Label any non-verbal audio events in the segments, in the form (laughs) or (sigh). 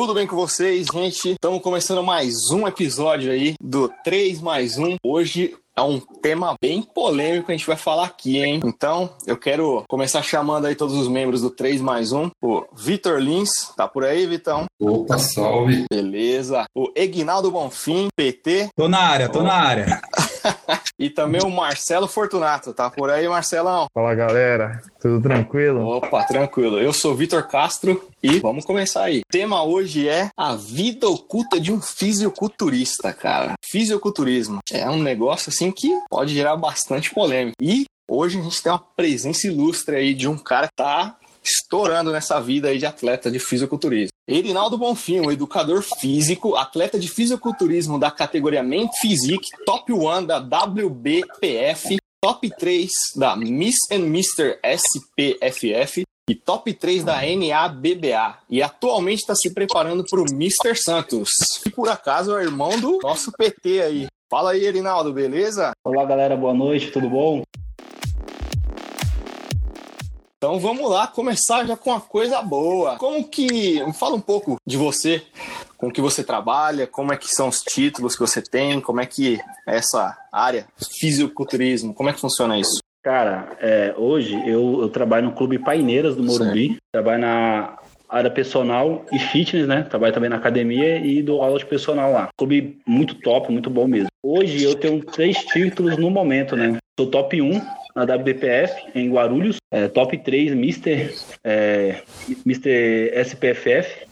Tudo bem com vocês, gente? Estamos começando mais um episódio aí do 3 mais 1. Hoje é um tema bem polêmico que a gente vai falar aqui, hein? Então, eu quero começar chamando aí todos os membros do 3 mais 1. O Vitor Lins, tá por aí, Vitão? Opa, salve. Beleza. O Egnaldo Bonfim, PT. Tô na área, tô na área. (laughs) e também o Marcelo Fortunato, tá por aí, Marcelão? Fala, galera. Tudo tranquilo? Opa, tranquilo. Eu sou Vitor Castro e vamos começar aí. O tema hoje é a vida oculta de um fisiculturista, cara. Fisiculturismo é um negócio assim que pode gerar bastante polêmica. E hoje a gente tem uma presença ilustre aí de um cara que tá estourando nessa vida aí de atleta de fisiculturismo. Erinaldo Bonfim, um educador físico, atleta de fisiculturismo da categoria Men Physique, top 1 da WBPF, top 3 da Miss and Mr. SPFF e top 3 da NABBA. E atualmente está se preparando para o Mr. Santos. E por acaso é irmão do nosso PT aí. Fala aí, Erinaldo, beleza? Olá, galera, boa noite, tudo bom? Então vamos lá começar já com uma coisa boa. Como que. Fala um pouco de você, com que você trabalha, como é que são os títulos que você tem, como é que é essa área, fisiculturismo, como é que funciona isso? Cara, é, hoje eu, eu, trabalho no Clube Paineiras do Morumbi, certo. trabalho na área personal e fitness, né? Trabalho também na academia e dou aula de personal lá. Clube muito top, muito bom mesmo. Hoje eu tenho três títulos no momento, né? Sou top 1 na WBPF em Guarulhos, é, top 3 Mr. É, Mr. SPFF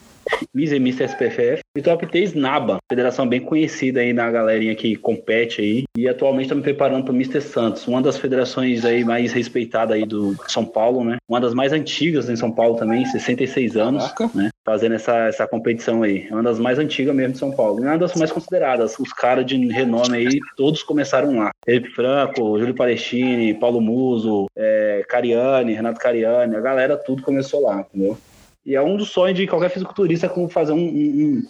Miss e SPFF. E top 3 NABA, federação bem conhecida aí na galerinha que compete aí. E atualmente estou me preparando para o Mr. Santos, uma das federações aí mais respeitadas aí do São Paulo, né? Uma das mais antigas em São Paulo também, 66 anos, Caraca. né? Fazendo essa, essa competição aí. É uma das mais antigas mesmo de São Paulo. E uma das mais consideradas. Os caras de renome aí, todos começaram lá. Felipe Franco, Júlio Palestini, Paulo Muso, é, Cariani, Renato Cariani, a galera tudo começou lá, entendeu? E é um dos sonhos de qualquer fisiculturista como fazer um, um, um,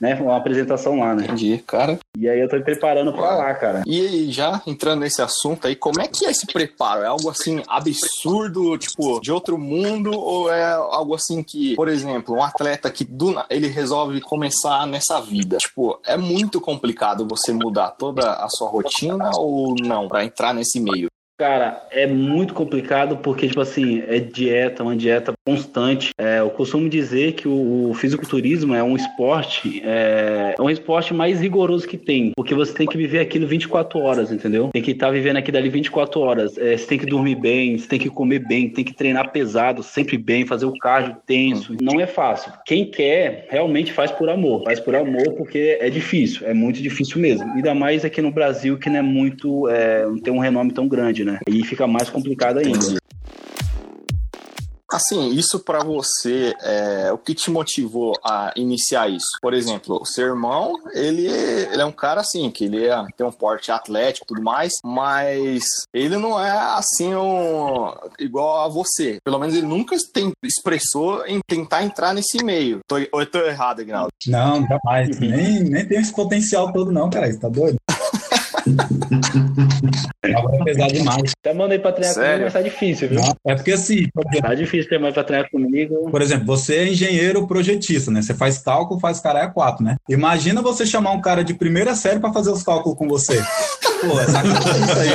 né, uma apresentação lá, né? Entendi, cara. E aí eu tô me preparando pra lá, cara. E já entrando nesse assunto aí, como é que é esse preparo? É algo assim absurdo, tipo, de outro mundo? Ou é algo assim que, por exemplo, um atleta que do, ele resolve começar nessa vida? Tipo, é muito complicado você mudar toda a sua rotina ou não, para entrar nesse meio? Cara, é muito complicado porque, tipo assim, é dieta, uma dieta constante. É, eu costumo dizer que o, o fisiculturismo é um esporte, é, é, um esporte mais rigoroso que tem, porque você tem que viver aquilo 24 horas, entendeu? Tem que estar tá vivendo aquilo ali 24 horas. É, você tem que dormir bem, você tem que comer bem, tem que treinar pesado, sempre bem, fazer o cardio tenso. Não é fácil. Quem quer, realmente faz por amor. Faz por amor porque é difícil, é muito difícil mesmo. Ainda mais aqui no Brasil, que não é muito, é, não tem um renome tão grande, né? Né? E fica mais complicado ainda. Assim, isso para você, é, o que te motivou a iniciar isso? Por exemplo, o seu irmão, ele, ele é um cara assim, que ele é, tem um porte atlético e tudo mais, mas ele não é assim um, igual a você. Pelo menos ele nunca tem, expressou em tentar entrar nesse meio. Tô, ou eu tô errado, Ignaldo? Não, jamais. nem, nem tem esse potencial todo não, cara. Você tá doido? (laughs) Agora é pesado demais. Até mandei pra treinar Sério? comigo, mas tá difícil, viu? Não, é porque assim. Tá difícil ter mais pra treinar comigo. Por exemplo, você é engenheiro projetista, né? Você faz cálculo, faz caralho 4, né? Imagina você chamar um cara de primeira série pra fazer os cálculos com você. Pô, é sacanagem isso aí.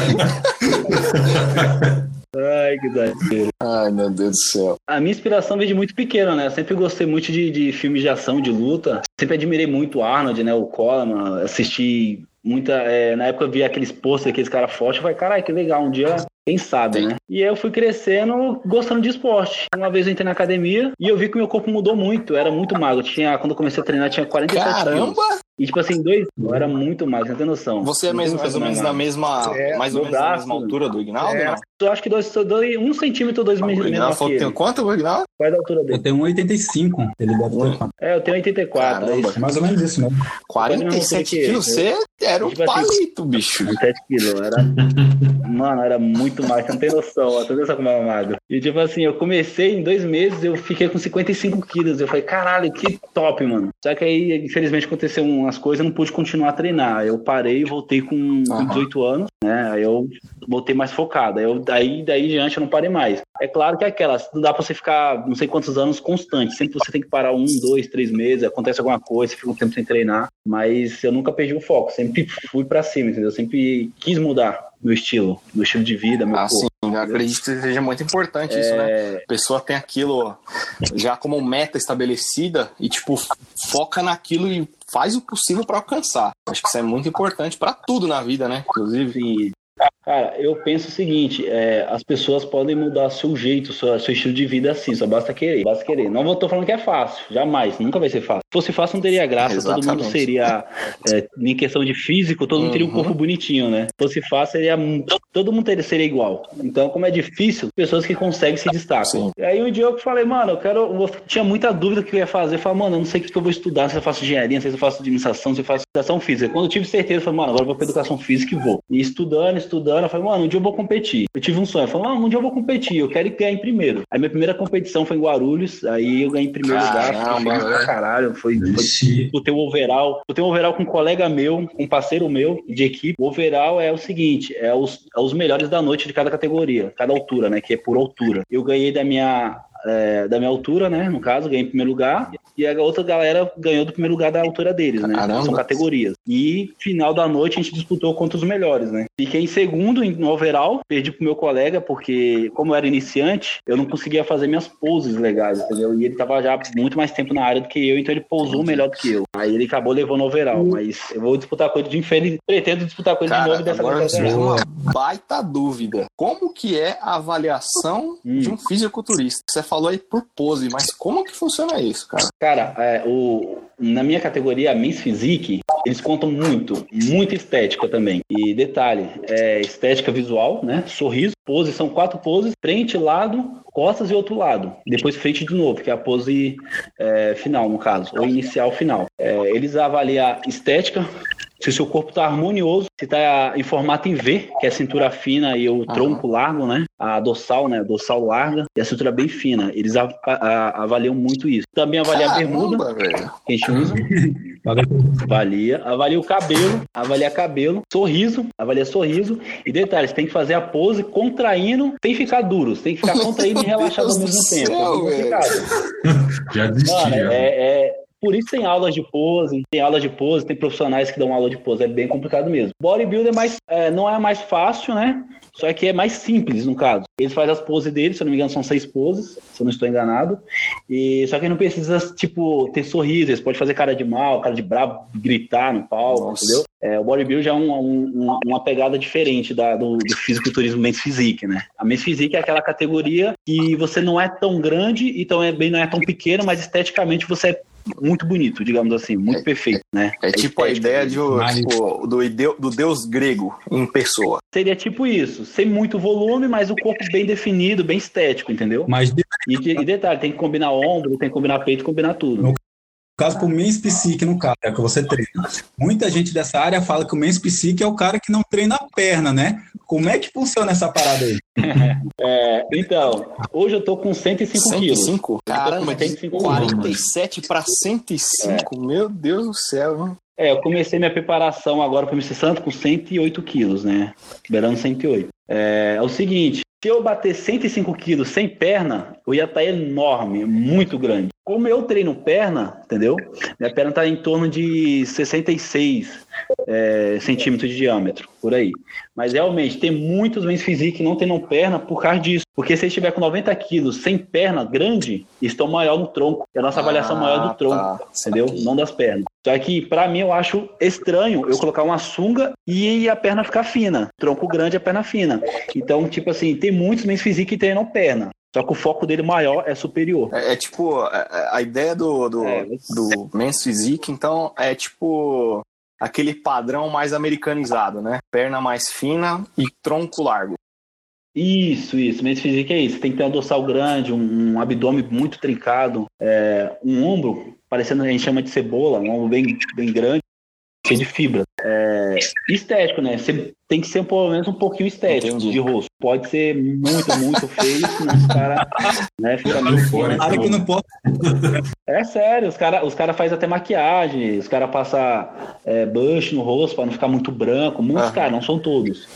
(laughs) Ai, que doideira. Ai, meu Deus do céu. A minha inspiração veio de muito pequena, né? Eu sempre gostei muito de, de filmes de ação, de luta. Sempre admirei muito o Arnold, né? O Coleman. Assisti muita. É, na época eu via aqueles posters, aqueles caras fortes, eu falei, caralho, que legal, um dia quem sabe, né? E eu fui crescendo gostando de esporte. Uma vez eu entrei na academia e eu vi que o meu corpo mudou muito. Eu era muito magro. Tinha, quando eu comecei a treinar, tinha 47 Caramba! quilos. E tipo assim, dois, eu era muito magro, você tem noção. Você é mesmo, mais ou menos na mesma, é, mais ou menos na mesma altura do Ignaldo, é, não? Eu acho que dois, dois, um centímetro, dois milímetros. O Ignaldo tem quanto, o Ignaldo? Qual é a altura dele? Eu tenho 1,85. Ele deve ter quanto? É, eu tenho 84. Caramba. É mais ou menos isso, né? 47 quilos, você era um tipo assim, palito, assim, bicho. 47 quilos, era... (laughs) Mano, era muito mais, você não tem noção ó, toda essa como é magro. E tipo assim, eu comecei em dois meses, eu fiquei com 55 quilos. Eu falei, caralho, que top, mano. Só que aí, infelizmente, aconteceu um, umas coisas, eu não pude continuar a treinar. Eu parei e voltei com, com 18 anos, né? Aí eu voltei mais focado. Aí eu, daí, daí em diante eu não parei mais. É claro que é aquela, não dá pra você ficar não sei quantos anos constante. Sempre você tem que parar um, dois, três meses, acontece alguma coisa, você fica um tempo sem treinar. Mas eu nunca perdi o foco, sempre fui para cima, entendeu? Eu sempre quis mudar meu estilo, meu estilo de vida, meu ah, corpo. Sim, eu acredito que seja muito importante é... isso, né? A pessoa tem aquilo já como meta estabelecida e, tipo, foca naquilo e faz o possível para alcançar. Acho que isso é muito importante para tudo na vida, né? Inclusive. Cara, eu penso o seguinte: é, as pessoas podem mudar seu jeito, seu, seu, estilo de vida assim, só basta querer. Basta querer. Não tô falando que é fácil, jamais, nunca vai ser fácil. Se fosse fácil, não teria graça, Exatamente. todo mundo seria, é, em questão de físico, todo mundo teria um corpo uhum. bonitinho, né? Se fosse fácil, seria, todo mundo teria, seria igual. Então, como é difícil, pessoas que conseguem se destacam. Sim. E aí um dia eu falei, mano, eu quero. Eu tinha muita dúvida que eu ia fazer. Eu falei, mano, eu não sei o que eu vou estudar, se eu faço engenharia, se eu faço administração, se eu faço educação física. Quando eu tive certeza, eu falei, mano, agora eu vou pra educação física e vou. E estudando, estudando, eu falei, mano, um dia eu vou competir. Eu tive um sonho, eu falei, mano, um dia eu vou competir, eu quero ganhar em primeiro. Aí minha primeira competição foi em Guarulhos, aí eu ganhei em primeiro Caramba, lugar. Foi caralho, foi, foi eu tenho um overall, eu tenho um overall com um colega meu, um parceiro meu de equipe. O overall é o seguinte, é os, é os melhores da noite de cada categoria, cada altura, né, que é por altura. Eu ganhei da minha é, da minha altura, né? No caso, ganhei em primeiro lugar. E a outra galera ganhou do primeiro lugar da altura deles, né? Caramba. São categorias. E final da noite a gente disputou contra os melhores, né? Fiquei em segundo no overall, perdi pro meu colega, porque como eu era iniciante, eu não conseguia fazer minhas poses legais, entendeu? E ele tava já muito mais tempo na área do que eu, então ele pousou melhor do que eu. Aí ele acabou levando o overall, mas eu vou disputar ele de infeliz. Pretendo disputar ele Cara, de novo dessa agora vez. uma baita dúvida. Como que é a avaliação hum. de um fisiculturista? Você falou aí por pose, mas como que funciona isso, cara? Cara, é, o, na minha categoria, Miss Physique, eles contam muito, muita estética também. E detalhe, é estética visual, né? Sorriso, pose, são quatro poses, frente, lado, costas e outro lado. Depois frente de novo, que é a pose é, final, no caso, ou inicial final. É, eles avaliam estética, se o seu corpo está harmonioso, se está em formato em V, que é a cintura fina e o tronco largo, né? A dorsal, né? A dorsal larga e a cintura bem fina. Eles a, a, avaliam muito isso. Também avalia Caramba, a bermuda, velho. que a gente usa. avalia, avalia o cabelo, avalia cabelo, sorriso, avalia sorriso. E detalhes, tem que fazer a pose contraindo, sem ficar duro, tem que ficar (laughs) contraindo e relaxado ao mesmo tempo. É (laughs) Já desistiu. Mano, é, é por isso tem aulas de pose, tem aulas de pose, tem profissionais que dão aula de pose, é bem complicado mesmo. Bodybuilder é mais, é, não é mais fácil, né? Só que é mais simples no caso. Eles fazem as poses deles, se eu não me engano, são seis poses, se eu não estou enganado. E só que não precisa, tipo, ter sorriso, eles podem fazer cara de mal, cara de bravo, gritar no palco, Nossa. entendeu? É, o bodybuilding é um, um, uma pegada diferente da, do, do fisiculturismo men's physique, né? A men's physique é aquela categoria que você não é tão grande, então é bem não é tão pequeno, mas esteticamente você é muito bonito, digamos assim, muito é, perfeito, né? É, é tipo a ideia de, tipo, do, do deus grego em pessoa. Seria tipo isso, sem muito volume, mas o corpo bem definido, bem estético, entendeu? Mas... E, e detalhe, tem que combinar ombro, tem que combinar peito, combinar tudo. No caso pro Men's Psique, no caso, é que você treina. Muita gente dessa área fala que o Men's Psique é o cara que não treina a perna, né? Como é que funciona essa parada aí? (laughs) é, então, hoje eu tô com 105, 105? quilos. 105? Caramba, 105 47 para 105? É. Meu Deus do céu, mano. É, eu comecei minha preparação agora para o MC Santo com 108 quilos, né? Beirando 108. É, é o seguinte, se eu bater 105 quilos sem perna, eu ia estar tá enorme, muito grande. Como eu treino perna, entendeu? Minha perna está em torno de 66 é, centímetros de diâmetro, por aí. Mas realmente, tem muitos mens physique que não treinam perna por causa disso. Porque se estiver com 90 quilos sem perna grande, estão maior no tronco. É a nossa avaliação ah, maior do tronco, tá. entendeu? Não das pernas. Só que, para mim, eu acho estranho eu colocar uma sunga e a perna ficar fina. Tronco grande, a perna fina. Então, tipo assim, tem muitos mens physique que treinam perna. Só que o foco dele maior é superior. É, é tipo, a, é, é, a, ideia do, do, é, do Men's Physique, então, é tipo aquele padrão mais americanizado, né? Perna mais fina e tronco largo. Isso, isso. Men's Physique é isso. Tem que ter um dorsal grande, um, um abdômen muito trincado, é, um ombro, parecendo, a gente chama de cebola, um ombro bem, bem grande, cheio de fibra. É, estético, né? Ser tem que ser pelo menos um pouquinho estético Entendi. de rosto. Pode ser muito, muito feio, (laughs) senão os caras né, fica meio fora, feio. Claro que não pode. É sério, os caras os cara fazem até maquiagem, os caras passam é, bush no rosto pra não ficar muito branco. Muitos Aham. caras, não são todos.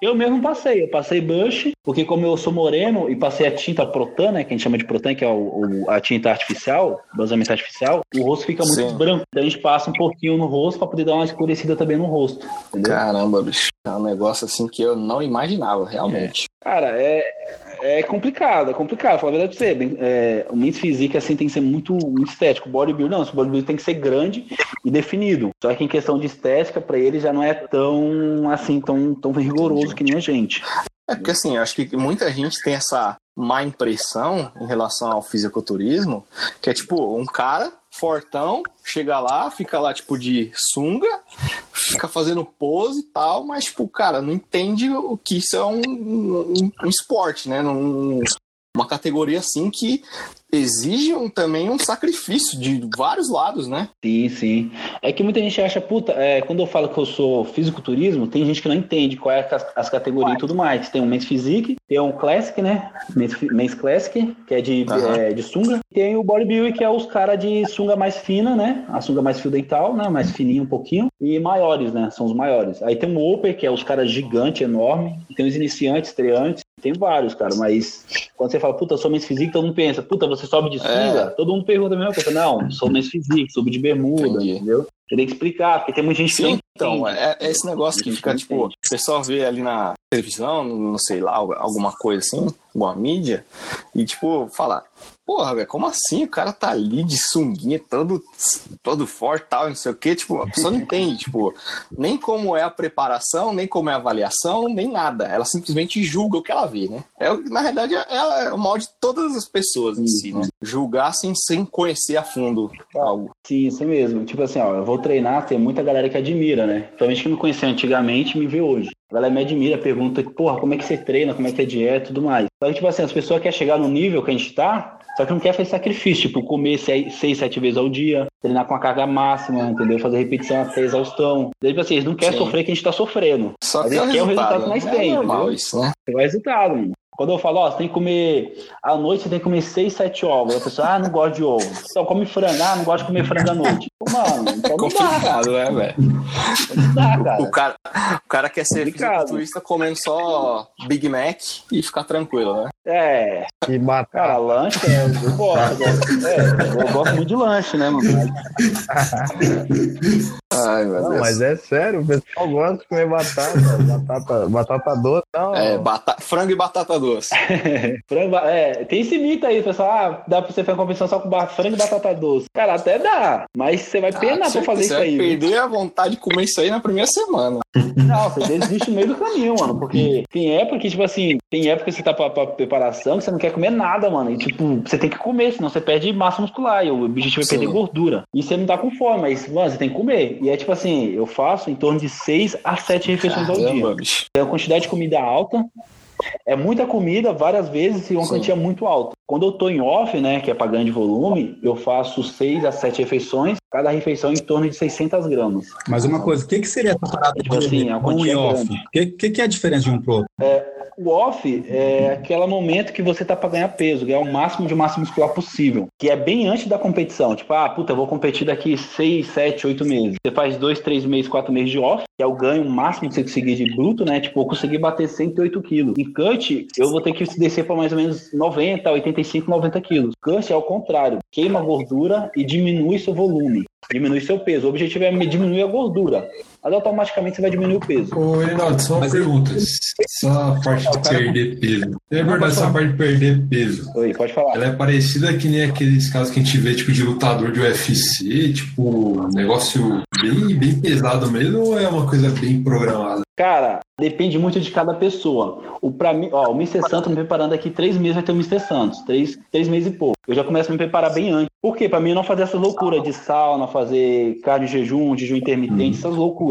Eu mesmo passei, eu passei bush, porque como eu sou moreno e passei a tinta protan, né, que a gente chama de protan, que é o, o- a tinta artificial, bronzeamento artificial, o rosto fica muito Sim. branco. Então a gente passa um pouquinho no rosto pra poder dar uma escurecida também no rosto, entendeu? Caramba, bicho. É um negócio assim que eu não imaginava, realmente. Cara, é, é complicado, é complicado. Falar a verdade pra você. É, o Men's Physique, assim, tem que ser muito, muito estético. O bodybuilder, não. O bodybuilder tem que ser grande e definido. Só que em questão de estética, pra ele já não é tão, assim, tão, tão rigoroso que nem a gente. É porque assim, eu acho que muita gente tem essa má impressão em relação ao fisiculturismo, que é tipo, um cara fortão, chega lá, fica lá tipo de sunga, fica fazendo pose e tal, mas tipo, cara, não entende o que isso é um, um, um esporte, né? Uma categoria assim que exige um- também um sacrifício de vários lados, né? Sim, sim. É que muita gente acha, puta, é, quando eu falo que eu sou fisiculturismo, tem gente que não entende qual é as, as categorias e tudo mais. Tem o Men's Physique, tem o Classic, né? Men's, Men's Classic, que é de, Aham. é, de sunga. E tem o Bodybuilding, que é os caras de sunga mais fina, né? A sunga mais fio dental, né? Mais fininha um pouquinho. E maiores, né? São os maiores. Aí tem o Upper, que é os caras gigantes, enorme. Tem os iniciantes, estreantes. Tem vários, cara, mas quando você fala, puta, sou Men's Physique, todo mundo pensa, puta, você sobe de sunga? Todo mundo pergunta a mesma coisa. Não, sou Men's Physique, subo de bermuda, Entendi. entendeu? Você tem que explicar, porque tem muita gente que Sim, não então, é, é esse negócio que fica, tipo, o pessoal vê ali na televisão, não sei lá, alguma coisa assim, alguma mídia, e tipo, fala, porra, velho, como assim? O cara tá ali de sunguinha, todo, todo forte tal, não sei o quê, tipo, a pessoa não entende, (laughs) tipo, nem como é a preparação, nem como é a avaliação, nem nada. Ela simplesmente julga o que ela vê, né? É, na verdade, ela é o mal de todas as pessoas em si, né? Julgar sem, sem conhecer a fundo algo. Sim, isso mesmo. Tipo assim, ó, eu vou treinar, tem muita galera que admira, né? Principalmente que me conhecia antigamente me vê hoje. A galera me admira, pergunta, porra, como é que você treina, como é que é dieta e tudo mais. Só que, tipo assim, as pessoas querem chegar no nível que a gente tá, só que não quer fazer sacrifício, tipo, comer seis, seis, sete vezes ao dia, treinar com a carga máxima, entendeu? Fazer repetição até exaustão. Daí, tipo assim, eles não querem Sim. sofrer que a gente tá sofrendo. Só que é o esse é o resultado, que nós É normal entendeu? isso, né? Você vai resultado, mano. Quando eu falo, ó, você tem que comer à noite, você tem que comer seis, sete ovos. A pessoa, ah, não gosto de ovo. Então come frango, ah, não gosto de comer frango à noite. Mano, então não dá, cara. Complicado, né, velho? Dá, cara. O cara, o cara quer ser Complicado. fisiculturista comendo só Big Mac e ficar tranquilo, né? É, E cara, batata. lanche, é, eu gosto. Eu gosto, é, eu gosto muito de lanche, né, mano? Ai, meu Não, Deus. mas é sério, o pessoal gosta de comer batata. batata, batata doce, não. É, bata- frango e batata doce. (laughs) Frango, é, tem esse mito aí, pessoal. Ah, dá pra você fazer uma competição só com frango e batata doce. Cara, até dá. Mas você vai penar Ah, pra fazer você isso aí. viu? perder a vontade de comer isso aí na primeira semana. Não, você desiste no meio do caminho, mano. Porque tem época que, tipo assim, tem época que você tá pra, pra preparação que você não quer comer nada, mano. E, tipo, você tem que comer, senão você perde massa muscular. E o objetivo é Sim. perder gordura. E você não tá com fome, mas, mano, você tem que comer. E é tipo assim, eu faço em torno de 6 a 7 refeições ao dia. Caramba, bicho. É uma quantidade de comida alta. É muita comida, várias vezes, e uma Sim. quantia muito alta. Quando eu tô em off, né, que é pra grande volume, eu faço 6 a 7 refeições, cada refeição em torno de 600 gramas. Mas uma coisa, o que, que seria essa parada Tipo assim, quantia e é off? O que, que, que é a diferença de um pro outro? O off é aquele momento que você tá pra ganhar peso, ganhar o máximo de massa muscular possível. Que é bem antes da competição. Tipo, ah, puta, eu vou competir daqui 6, 7, 8 meses. Você faz 2, 3 meses, 4 meses de off, que é o ganho máximo que você conseguir de bruto, né? Tipo, eu consegui bater 108 quilos. Em cut, eu vou ter que descer pra mais ou menos 90, 85, 90 quilos. Cut é ao contrário. Queima gordura e diminui seu volume. Diminui seu peso. O objetivo é diminuir a gordura. Mas automaticamente você vai diminuir o peso. Ô, Reinaldo, só uma Mas- pergunta. Essa parte Ah, o de cara- perder peso. É verdade, essa falar. parte de perder peso. Oi, pode falar. Ela é parecida que nem aqueles casos que a gente vê, tipo, de lutador de UFC, tipo, um negócio bem, bem pesado mesmo, ou é uma coisa bem programada? Cara, depende muito de cada pessoa. O para mim, ó, o Mr. Santos me preparando aqui três meses vai ter o Mr. Santos, três, três meses e pouco. Eu já começo a me preparar bem antes. Por quê? Pra mim não fazer essa loucura de sauna, fazer cardio jejum, jejum intermitente, essas loucuras.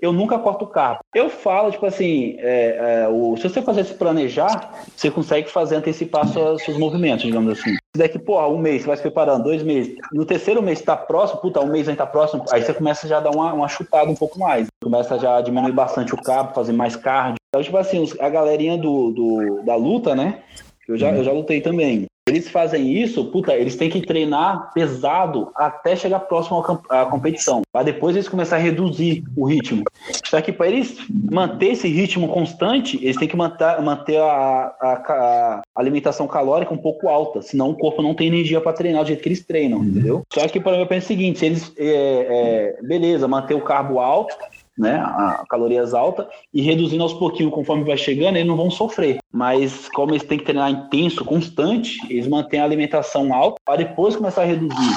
Eu nunca corto o carbo. Eu falo, tipo assim, é, é, o, se você fazer se planejar, você consegue fazer antecipar seus, seus movimentos, digamos assim. Daqui, pô, um mês, você vai se preparando, dois meses. No terceiro mês está próximo, puta, um mês aí tá próximo, aí você começa já a dar uma, uma chutada um pouco mais. Começa já a diminuir bastante o carbo, fazer mais cardio. Então, tipo assim, a galerinha do, do da luta, né? Eu já, eu já lutei também. Eles fazem isso, puta, eles têm que treinar pesado até chegar próximo à competição. Para depois eles começarem a reduzir o ritmo. Só que para eles manter esse ritmo constante, eles têm que manter, manter a, a, a, alimentação calórica um pouco alta, senão o corpo não tem energia para treinar do jeito que eles treinam, uhum. entendeu? Só que, por exemplo, é o seguinte: se eles, é, é, beleza, manter o carbo alto, né, a calorias altas, e reduzindo aos pouquinhos conforme vai chegando, eles não vão sofrer. Mas como eles têm que treinar intenso, constante, eles mantêm a alimentação alta para depois começar a reduzir.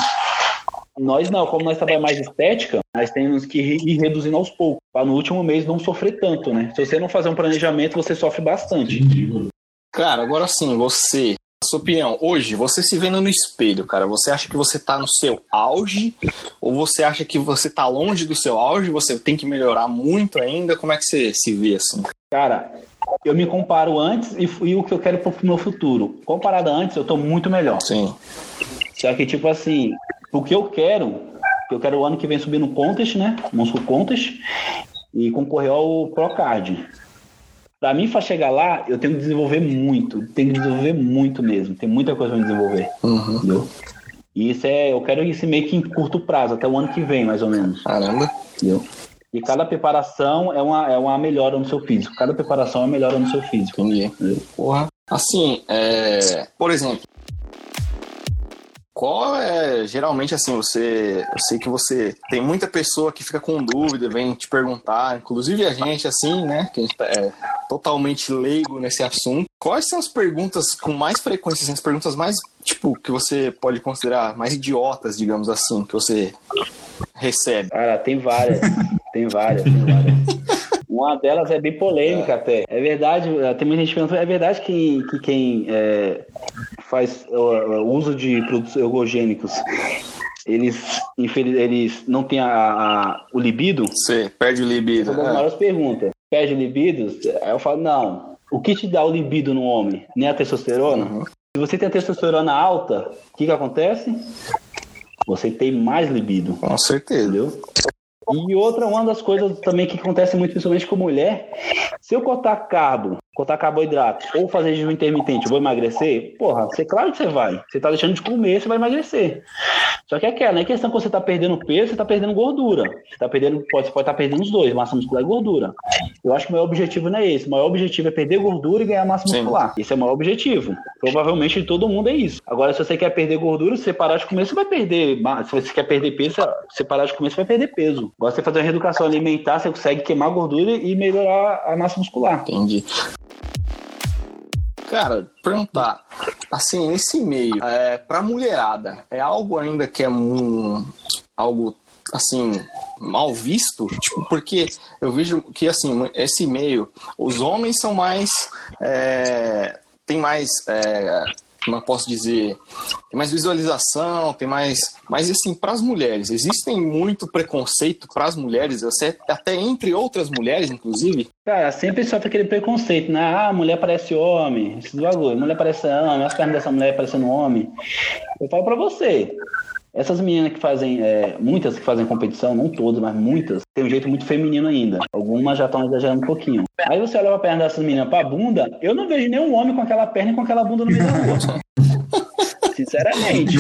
Nós não, como nós trabalhamos mais estética, nós temos que ir reduzindo aos poucos, para no último mês não sofrer tanto, né? Se você não fazer um planejamento, você sofre bastante. Cara, agora sim, você sua opinião, hoje, você se vendo no espelho, cara, você acha que você tá no seu auge? Ou você acha que você tá longe do seu auge? Você tem que melhorar muito ainda? Como é que você se vê assim? Cara, eu me comparo antes e, e o que eu quero pro meu futuro. Comparado antes, eu tô muito melhor. Sim. Só que, tipo assim, o que eu quero, eu quero o ano que vem subir no Contest, né? Monstro Contest, e concorrer ao Procard. Para mim, para chegar lá, eu tenho que desenvolver muito. Tenho que desenvolver muito mesmo. Tem muita coisa para desenvolver. Uhum. Entendeu? E isso é, eu quero isso meio que em curto prazo, até o ano que vem, mais ou menos. Caramba. Entendeu? E cada preparação é uma, é uma melhora no seu físico. Cada preparação é uma melhora no seu físico. Entendi. Porra. Assim, é... por exemplo, qual é, geralmente assim, você, eu sei que você tem muita pessoa que fica com dúvida, vem te perguntar, inclusive a gente assim, né, que a gente é totalmente leigo nesse assunto. Quais são as perguntas com mais frequência, assim, as perguntas mais, tipo, que você pode considerar mais idiotas, digamos assim, que você recebe? Cara, tem várias, tem várias, tem várias. Uma delas é bem polêmica é. até. É verdade, tem muita gente perguntando, é verdade que, que quem é, faz o, uso de produtos ergogênicos eles, eles não têm a, a, o libido? Sim, perde o libido. Essa é uma das maiores perguntas. Perde o libido? Aí eu falo, não. O que te dá o libido no homem? Nem a testosterona? Uhum. Se você tem a testosterona alta, o que, que acontece? Você tem mais libido. Com certeza. Entendeu? E outra, uma das coisas também que acontece muito, principalmente com mulher, se eu cortar carbo, cortar carboidrato, ou fazer jejum intermitente, vou emagrecer? Porra, você, claro que você vai. Você tá deixando de comer, você vai emagrecer. Só que é aquela, não é questão que você tá perdendo peso, você tá perdendo gordura. Você tá perdendo, pode, você pode estar tá perdendo os dois, massa muscular e gordura. Eu acho que o maior objetivo não é esse. O maior objetivo é perder gordura e ganhar massa Sim. muscular. Esse é o maior objetivo. Provavelmente de todo mundo é isso. Agora, se você quer perder gordura, se você parar de comer, você vai perder. Se você quer perder peso, se você parar de comer, você vai perder peso. Agora, você fazer uma reeducação alimentar, você consegue queimar gordura e melhorar a massa muscular. Entendi. Cara, perguntar, assim, nesse meio, é, pra mulherada, é algo ainda que é um, algo, assim, mal visto? Tipo, porque eu vejo que, assim, esse meio, os homens são mais, é, tem mais, é, como eu posso dizer, tem mais visualização, tem mais. Mas assim, para as mulheres, existem muito preconceito para as mulheres, até entre outras mulheres, inclusive? Cara, sempre sofre aquele preconceito, né? Ah, mulher parece homem, esse bagulho, mulher parece homem, as pernas dessa mulher parecendo homem. Eu falo para você, essas meninas que fazem, é, muitas que fazem competição, não todas, mas muitas, tem um jeito muito feminino ainda. Algumas já estão exagerando um pouquinho. Aí você olha pra perna dessas meninas pra bunda, eu não vejo nenhum homem com aquela perna e com aquela bunda no meio da rua. (laughs) Sinceramente,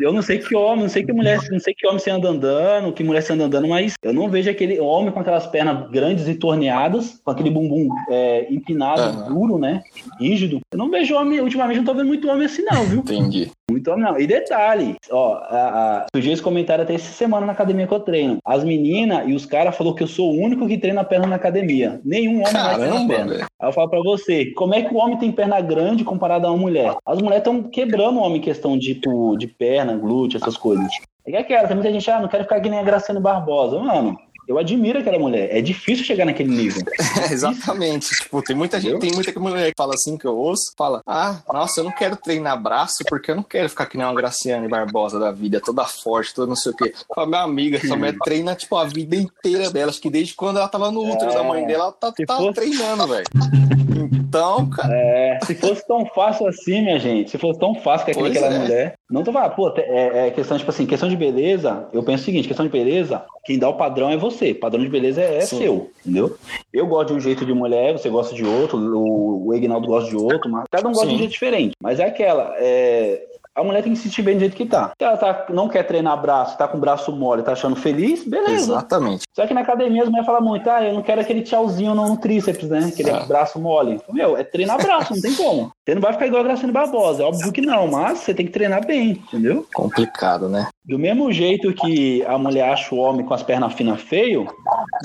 eu não sei que homem, não sei que mulher, não sei que homem se anda andando, que mulher se anda andando, mas eu não vejo aquele homem com aquelas pernas grandes e torneadas, com aquele bumbum é, empinado, uhum. duro, né? Rígido. Eu não vejo homem, ultimamente não tô vendo muito homem assim, não, viu? Entendi. Muito homem não. E detalhe, ó, a, a, surgiu esse comentário até essa semana na academia que eu treino. As meninas e os caras falaram que eu sou o único que treina perna na academia. Nenhum homem Caramba, mais perna. Véio. Aí eu falo pra você, como é que o homem tem perna grande comparado a uma mulher? As mulheres estão quebrando o homem em questão de, tipo, de perna, glúteo, essas coisas. É que é aquela, tem muita gente, ah, não quero ficar que nem a Graciane Barbosa. Mano, eu admiro aquela mulher. É difícil chegar naquele nível. (laughs) É, exatamente. Tipo, tem muita gente, tem muita mulher que fala assim que eu ouço, fala: "Ah, nossa, eu não quero treinar braço porque eu não quero ficar que nem uma Graciane Barbosa da vida, toda forte, toda não sei o quê". Fala, minha amiga, essa mulher treina tipo a vida inteira dela, acho que desde quando ela tava no útero É, da mãe dela, ela tá, tá fosse- treinando, velho. (laughs) Então, cara, É, se fosse tão fácil assim, minha gente, se fosse tão fácil que aquela é. mulher. Não tô falando, pô, é, é questão, tipo assim, questão de beleza, eu penso o seguinte, questão de beleza, quem dá o padrão é você. Padrão de beleza é, é seu, entendeu? Eu gosto de um jeito de mulher, você gosta de outro, o, o Egnaldo gosta de outro, mas cada um gosta de Sim. um jeito diferente. Mas é aquela, é, a mulher tem que se sentir bem do jeito que tá. Se ela tá, não quer treinar braço, tá com o braço mole, tá achando feliz, beleza. exatamente. Só que na academia as mulheres falam muito, ah, eu não quero aquele tchauzinho no, no tríceps, né? Aquele É. braço mole. Meu, é treinar braço, não tem como. Você não vai ficar igual a Graciane Barbosa, é óbvio que não, mas você tem que treinar bem, entendeu? Complicado, né? Do mesmo jeito que a mulher acha o homem com as pernas finas feio,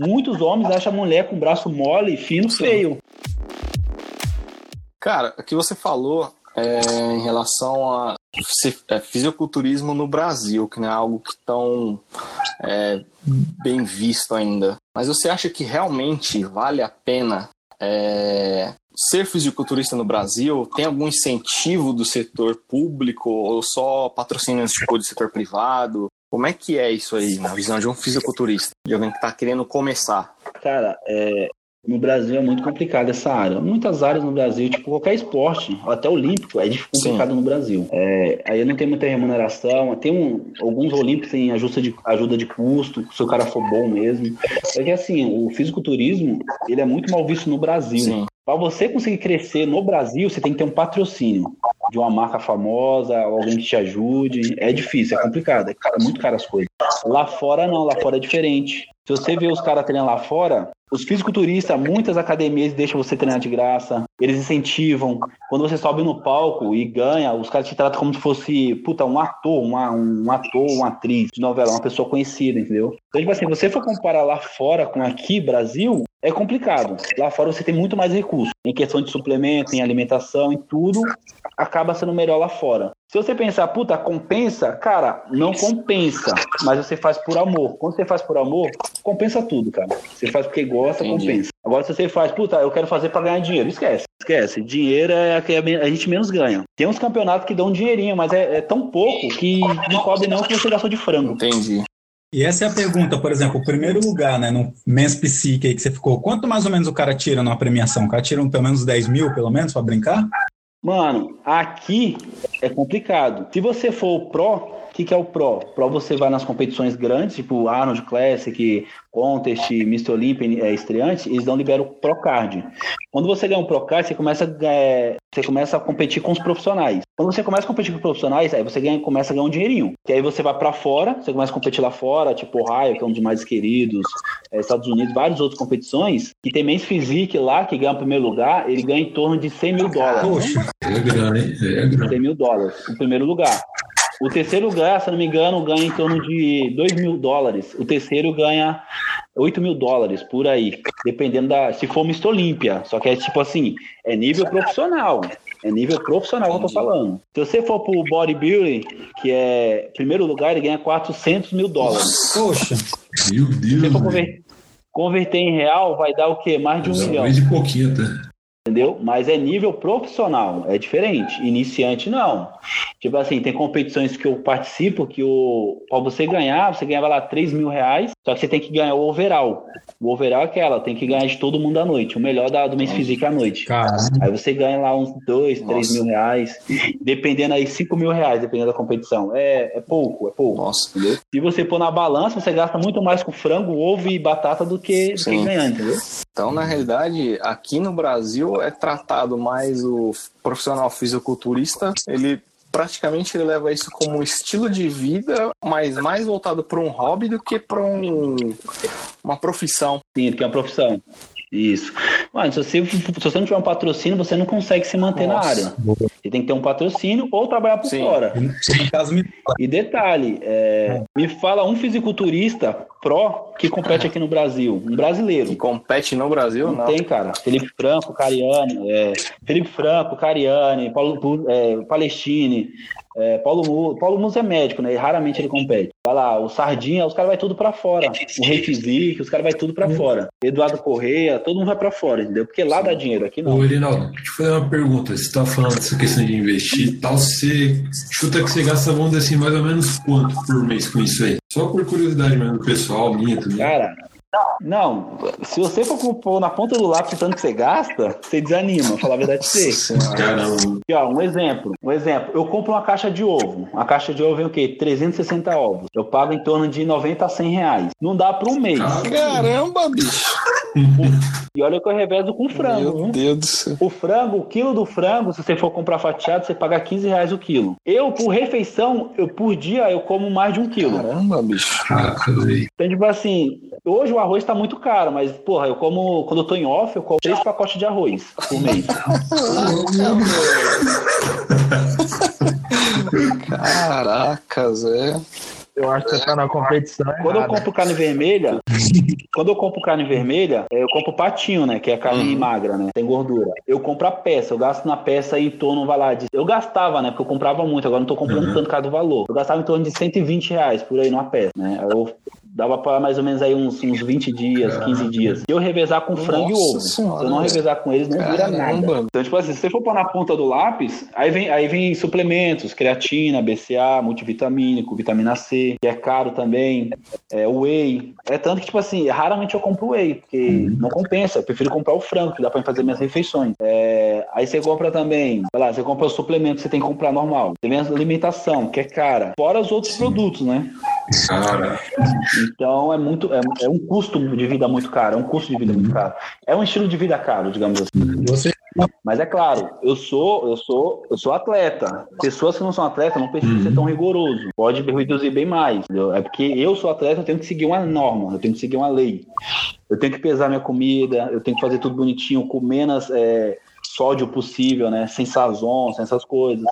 muitos homens acham a mulher com o braço mole e fino Sim. feio. Cara, o que você falou é, em relação a fisiculturismo no Brasil, que não é algo que tão é, bem visto ainda. Mas você acha que realmente vale a pena é, ser fisiculturista no Brasil? Tem algum incentivo do setor público ou só patrocínios tipo, do setor privado? Como é que é isso aí, na visão de um fisiculturista? De alguém que está querendo começar? Cara, é, no Brasil é muito complicado essa área. Muitas áreas no Brasil, tipo qualquer esporte, até olímpico, é complicado no Brasil. É, aí não tem muita remuneração. Tem um, alguns olímpicos têm ajuda de, ajuda de custo, se o cara for bom mesmo. É que assim, o fisiculturismo, ele é muito mal visto no Brasil. Sim, Para você conseguir crescer no Brasil, você tem que ter um patrocínio de uma marca famosa, alguém que te ajude. É difícil, é complicado, é muito caro as coisas. Lá fora não, lá fora é diferente. Se você vê os caras treinando lá fora, os fisiculturistas, muitas academias deixam você treinar de graça, eles incentivam. Quando você sobe no palco e ganha, os caras te tratam como se fosse, puta, um ator, uma, um ator, uma atriz de novela, uma pessoa conhecida, entendeu? Então, tipo assim, você for comparar lá fora com aqui, Brasil, é complicado. Lá fora você tem muito mais recursos. Em questão de suplemento, em alimentação, em tudo, acaba sendo melhor lá fora. Se você pensar, puta, compensa, cara, não compensa, mas você faz por amor. Quando você faz por amor, compensa tudo, cara. Você faz porque gosta, Entendi. compensa. Agora, se você faz, puta, eu quero fazer pra ganhar dinheiro, esquece. Esquece. Dinheiro é a que a gente menos ganha. Tem uns campeonatos que dão um dinheirinho, mas é, é tão pouco que não cobre não que você gastou de frango. entendi. E essa é a pergunta, por exemplo, o primeiro lugar, né, no Men's Psique aí que você ficou, quanto mais ou menos o cara tira numa premiação? O cara tira um, pelo menos 10 mil, pelo menos, pra brincar? Mano, aqui é complicado. Se você for o Pro, o que, que é o Pro? Pro você vai nas competições grandes, tipo Arnold Classic, Contest, Mr. Olympia, é, estreante, eles não liberam o Pro Card. Quando você ganha um Pro Card, você começa, é, você começa a competir com os profissionais. Quando você começa a competir com os profissionais, aí você ganha, começa a ganhar um dinheirinho. Que aí você vai pra fora, você começa a competir lá fora, tipo Ohio, que é um dos mais queridos, é, Estados Unidos, várias outras competições, que tem Men's Physique lá, que ganha o primeiro lugar, ele ganha em torno de 100 mil dólares. Poxa, É grana, hein? É grana. 100 mil dólares, o primeiro lugar. O terceiro lugar, se não me engano, ganha em torno de 2 mil dólares. O terceiro ganha 8 mil dólares, por aí. Dependendo da. Se for Mr. Olímpia. Só que é tipo assim, é nível profissional. É nível profissional que eu tô falando. Se você for pro bodybuilding, que é primeiro lugar, ele ganha 400 mil dólares. poxa. Meu Se Deus. você for velho. conver- converter em real, vai dar o quê? Mais de um milhão. Mais de pouquinho até. Entendeu? Mas é nível profissional, é diferente. Iniciante não. Tipo assim, tem competições que eu participo que o para você ganhar, você ganhava lá 3 mil reais, só que você tem que ganhar o overall. O overall é aquela, tem que ganhar de todo mundo à noite, o melhor da, do mês físico à noite. Cara, Aí você ganha lá uns 2, 3 Nossa. mil reais, dependendo aí 5 mil reais, dependendo da competição. É, é pouco, é pouco. Nossa. Entendeu? Se você pôr na balança, você gasta muito mais com frango, ovo e batata do que, do que ganhando, entendeu? Então, na realidade, aqui no Brasil é tratado mais o profissional fisiculturista, ele praticamente ele leva isso como um estilo de vida, mas mais voltado para um hobby do que para um, uma profissão. Sim, porque é uma profissão. Isso. Mano, se você, se você não tiver um patrocínio, você não consegue se manter Nossa. na área. Você tem que ter um patrocínio ou trabalhar por Sim. fora. E detalhe, é, me fala um fisiculturista pró que compete aqui no Brasil, um brasileiro. Que compete no Brasil, Não não. tem, cara. Felipe Franco, Cariani, é, Felipe Franco, Cariani, Paulo é, Palestine, é, Paulo Musa. Paulo Musa é médico, né? E raramente ele compete. Vai lá, o Sardinha, os caras vai tudo pra fora. O Rei Fizik, os caras vai tudo pra fora. Eduardo Correia, todo mundo vai pra fora, entendeu? Porque lá dá dinheiro, aqui não. Ô, Erinaldo, deixa eu fazer uma pergunta. Você tá falando dessa questão de investir e tal, você chuta que você gasta, vamos dizer assim, mais ou menos quanto por mês com isso aí? Só por curiosidade mesmo, pessoal, minha também. Cara, não, se você for pôr na ponta do lápis o tanto que você gasta, você desanima, falar a verdade pra você. Caramba. Aqui, ó, um exemplo. Um exemplo. Eu compro uma caixa de ovo. A caixa de ovo vem o quê? 360 ovos. Eu pago em torno de 90 a 100 reais. Não dá para um mês. Caramba, bicho. (laughs) E olha que eu revezo com frango. Meu viu? Deus do céu. O frango, o quilo do frango, se você for comprar fatiado, você paga 15 reais o quilo. Eu, por refeição, eu, por dia, eu como mais de um quilo. Caramba, bicho. Caraca, velho. Então, tipo assim, hoje o arroz tá muito caro, mas, porra, eu como, quando eu tô em off, eu como três pacotes de arroz por mês. Caraca, Zé. Eu acho que você tá na competição Quando eu errada. compro carne vermelha, (laughs) quando eu compro carne vermelha, é, eu compro patinho, né? Que é carne magra, né? Tem gordura. Eu compro a peça, eu gasto na peça em torno, vai lá, de... eu gastava, né? Porque eu comprava muito, agora não tô comprando tanto por causa do valor. Eu gastava em torno de 120 reais por aí numa peça, né? Eu dava para mais ou menos aí uns, uns 20 dias, 15 dias. Se eu revezar com frango e Nossa ovo, Senhora, se eu não revezar com eles, não vira nada. Caramba. Então, tipo assim, se você for pôr na ponta do lápis, aí vem, aí vem suplementos, creatina, BCA, multivitamínico, vitamina C, que é caro também, é, whey. É tanto que, tipo assim, raramente eu compro whey, porque não compensa. Eu prefiro comprar o frango, que dá pra fazer minhas refeições. É, aí você compra também, sei lá, você compra o suplemento que você tem que comprar normal. Tem a alimentação, que é cara. Fora os outros produtos, né? Cara, Então é muito, é, é um custo de vida muito caro, é um custo de vida muito caro. É um estilo de vida caro, digamos assim. você Mas é claro, eu sou, eu sou, eu sou atleta. Pessoas que não são atletas não precisam ser tão rigoroso. Pode reduzir bem mais. entendeu? É porque eu sou atleta, eu tenho que seguir uma norma, eu tenho que seguir uma lei. Eu tenho que pesar minha comida, eu tenho que fazer tudo bonitinho, com menos é, sódio possível, né? Sem sazon, sem essas coisas.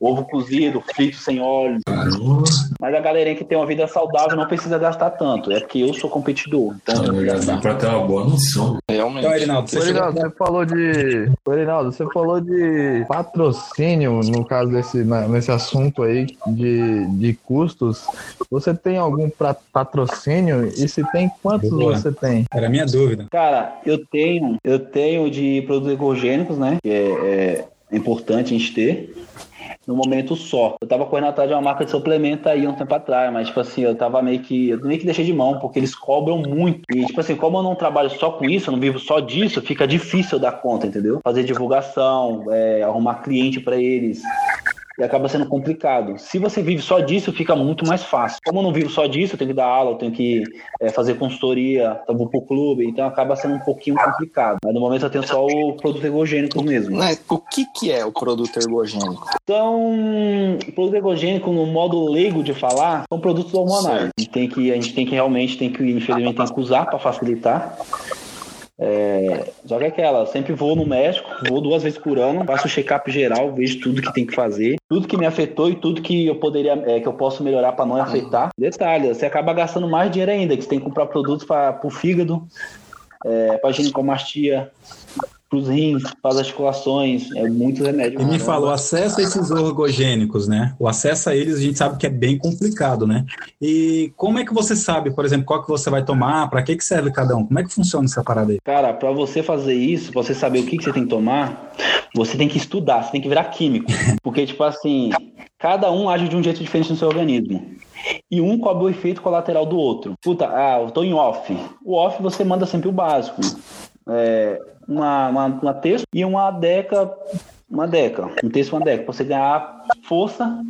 Ovo cozido, frito sem óleo. caramba. Mas a galerinha que tem uma vida saudável não precisa gastar tanto. É porque eu sou competidor. Então gastar. pra ter uma boa noção. Realmente. Então, Erinaldo, você Erinaldo, você falou de. Erinaldo, você falou de patrocínio, no caso desse, nesse assunto aí de, de custos. Você tem algum pra- patrocínio? E se tem, quantos Boa. você tem? Era a minha dúvida. Cara, eu tenho, eu tenho de produtos ergogênicos, né? Que é, é importante a gente ter. No momento só. Eu tava correndo atrás de uma marca de suplemento aí um tempo atrás, mas, tipo assim, eu tava meio que. Eu meio que deixei de mão, porque eles cobram muito. E, tipo assim, como eu não trabalho só com isso, eu não vivo só disso, fica difícil dar conta, entendeu? Fazer divulgação, é, arrumar cliente pra eles. E acaba sendo complicado. Se você vive só disso, fica muito mais fácil. Como eu não vivo só disso, eu tenho que dar aula, eu tenho que é, fazer consultoria, eu vou pro clube, então acaba sendo um pouquinho complicado. Mas no momento eu tenho só o produto ergogênico mesmo. Né, O que, que é o produto ergogênico? Então, o produto ergogênico, no modo leigo de falar, são produtos hormonais. A gente tem que, a gente tem que realmente, tem que, infelizmente, tem que usar para facilitar. É, só que aquela, sempre vou no médico, vou duas vezes por ano, faço o check-up geral, vejo tudo que tem que fazer, tudo que me afetou e tudo que eu poderia, é, que eu posso melhorar para não afetar. Detalhe, você acaba gastando mais dinheiro ainda, que você tem que comprar produtos para o fígado, é, para ginecomastia, os rins, para as articulações, é muito remédio. E me falou, acesso a esses ergogênicos, né? O acesso a eles a gente sabe que é bem complicado, né? E como é que você sabe, por exemplo, qual que você vai tomar, para que que serve cada um? Como é que funciona essa parada aí? Cara, pra você fazer isso, pra você saber o que, que você tem que tomar, você tem que estudar, você tem que virar químico. (laughs) Porque, tipo assim, cada um age de um jeito diferente no seu organismo. E um cobre o efeito colateral do outro. Puta, ah, eu tô em off. O off você manda sempre o básico. É, uma, uma, uma terça e uma deca. Uma deca, um terço uma deca, pra você ganhar força,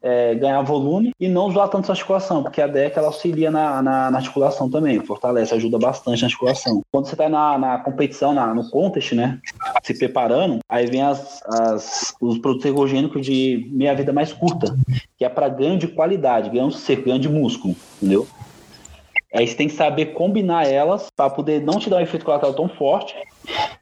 é, ganhar volume e não usar tanto sua articulação, porque a deca ela auxilia na, na, na articulação também, fortalece, ajuda bastante na articulação. Quando você tá na, na competição, na, no contest, né, se preparando, aí vem as, as, os produtos ergogênicos de meia vida mais curta, que é para ganho de qualidade, ganho seco, ganho de músculo, entendeu? Aí você tem que saber combinar elas para poder não te dar um efeito colateral tão forte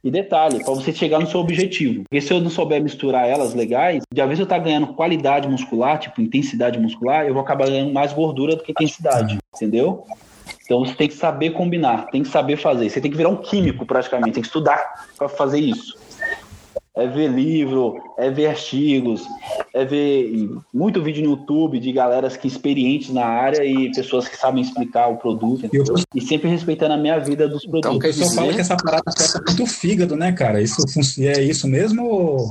E detalhe, para você chegar no seu objetivo. Porque se eu não souber misturar elas legais, de vez eu estar tá ganhando qualidade muscular, tipo intensidade muscular, eu vou acabar ganhando mais gordura do que intensidade. Entendeu? Então você tem que saber combinar, tem que saber fazer. Você tem que virar um químico praticamente, tem que estudar para fazer isso é ver livro, é ver artigos, é ver muito vídeo no YouTube de galeras que experientes na área e pessoas que sabem explicar o produto. Eu... E sempre respeitando a minha vida dos produtos. Então, o pessoal fala que essa parada afeta muito o fígado, né, cara? Isso é isso mesmo ou,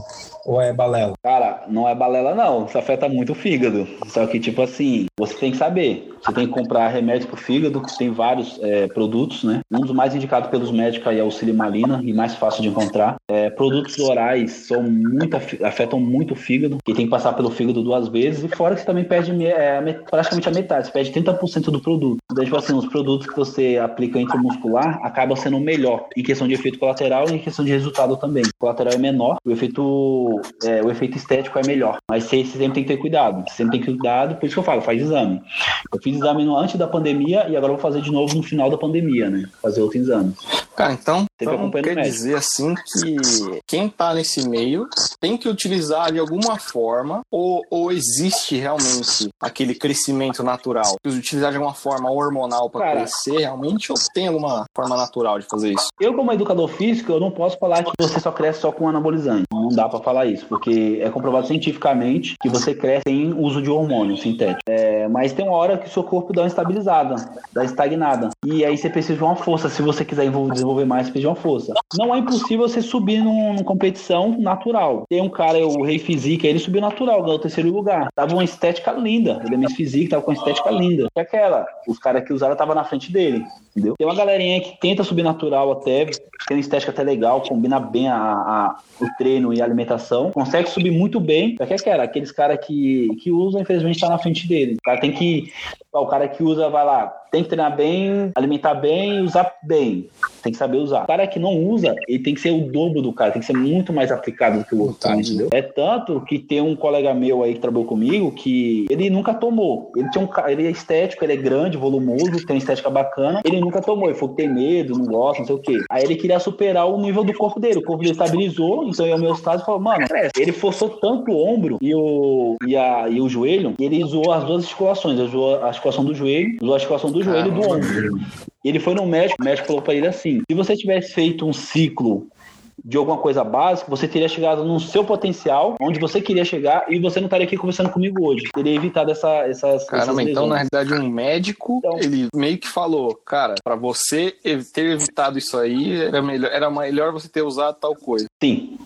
ou é balela? Cara, não é balela, não. Isso afeta muito o fígado. Só que, tipo assim, você tem que saber. Você tem que comprar remédio pro fígado, que tem vários é, produtos, né? Um dos mais indicados pelos médicos aí é o silimalina, e mais fácil de encontrar. É, produtos orais são muito, afetam muito o fígado, e tem que passar pelo fígado duas vezes, e fora que você também perde é, praticamente a metade, você perde 30% do produto. Então, tipo assim, os produtos que você aplica intramuscular acaba sendo melhor em questão de efeito colateral e em questão de resultado também. O colateral é menor, o efeito, é, o efeito estético é melhor. Mas você, você sempre tem que ter cuidado. Você sempre tem que ter cuidado, por isso que eu falo, faz exame. Eu fiz exame antes da pandemia e agora vou fazer de novo no final da pandemia, né? Fazer outro exame. Cara, então, então quer dizer assim que quem tá nesse meio tem que utilizar de alguma forma ou, ou existe realmente aquele crescimento natural? Utilizar de alguma forma hormonal para crescer realmente ou tem alguma forma natural de fazer isso? Eu, como educador físico, eu não posso falar que você só cresce só com anabolizante. Não dá para falar isso, porque é comprovado cientificamente que você cresce sem uso de hormônio sintético. É, mas tem uma hora que o seu corpo dá uma estabilizada, dá estagnada. E aí você precisa de uma força. Se você quiser desenvolver mais, você precisa de uma força. Não é impossível você subir numa competição natural. Tem um cara, o Rei Physique, ele subiu natural, ganhou o terceiro lugar. Tava uma estética linda. Ele é Miss Physique, tava com uma estética linda. E aquela, os caras que usaram tava na frente dele, entendeu? Tem uma galerinha que tenta subir natural até, tem uma estética até legal, combina bem a, a o treino e a alimentação, consegue subir muito bem. Só que é aqueles caras que, que usam, infelizmente, tá na frente dele. O cara tem que. O cara que usa, vai lá, tem que treinar bem, alimentar bem e usar bem. Tem que saber usar. O cara que não usa, ele tem que ser o dobro do cara, tem que ser muito mais aplicado do que o outro, tá, entendeu? É tanto que tem um colega meu aí que trabalhou comigo que ele nunca tomou. Ele tinha um ele é estético, ele é grande, volumoso, tem uma estética bacana. Ele nunca tomou, ele falou que tem medo, não gosta, não sei o quê. Aí ele queria superar o nível do corpo dele. O corpo dele estabilizou, então eu meu estado e falou, mano, ele forçou tanto o ombro e o, e, a, e o joelho, ele zoou as duas articulações. Ele zoou a articulação do joelho, zoou a articulação do joelho e do ombro. Ele foi no médico, o médico falou para ele assim: se você tivesse feito um ciclo de alguma coisa básica, você teria chegado no seu potencial, onde você queria chegar, e você não estaria aqui conversando comigo hoje. Teria evitado essa, essas. Caramba, então, na realidade, um médico, então, ele meio que falou, cara, para você ter evitado isso aí, era melhor, era melhor você ter usado tal coisa. Sim.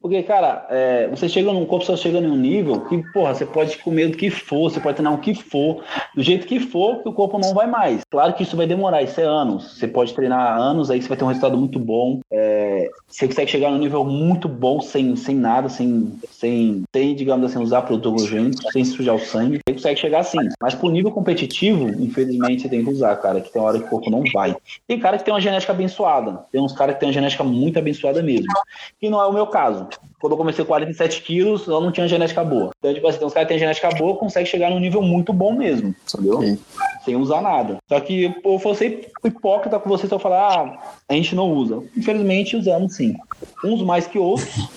Porque, cara, é, você chega num corpo, você chega num nível que, porra, você pode comer do que for, você pode treinar o que for, do jeito que for, que o corpo não vai mais. Claro que isso vai demorar, isso é anos. Você pode treinar anos, aí você vai ter um resultado muito bom. É, você consegue chegar num nível muito bom sem, sem nada, sem, sem, sem, digamos assim, usar produto sem sujar o sangue. Você consegue chegar assim. Mas pro nível competitivo, infelizmente, você tem que usar, cara, que tem hora que o corpo não vai. Tem cara que tem uma genética abençoada. Tem uns caras que tem uma genética muito abençoada mesmo. Que não é o meu caso. Quando eu comecei com 47 quilos, eu não tinha genética boa. Então, tipo assim, tem uns caras que têm genética boa, consegue chegar num nível muito bom mesmo, entendeu? Sim. Sem usar nada. Só que eu vou ser hipócrita com vocês se eu falar, ah, a gente não usa. Infelizmente, usamos sim. Uns mais que outros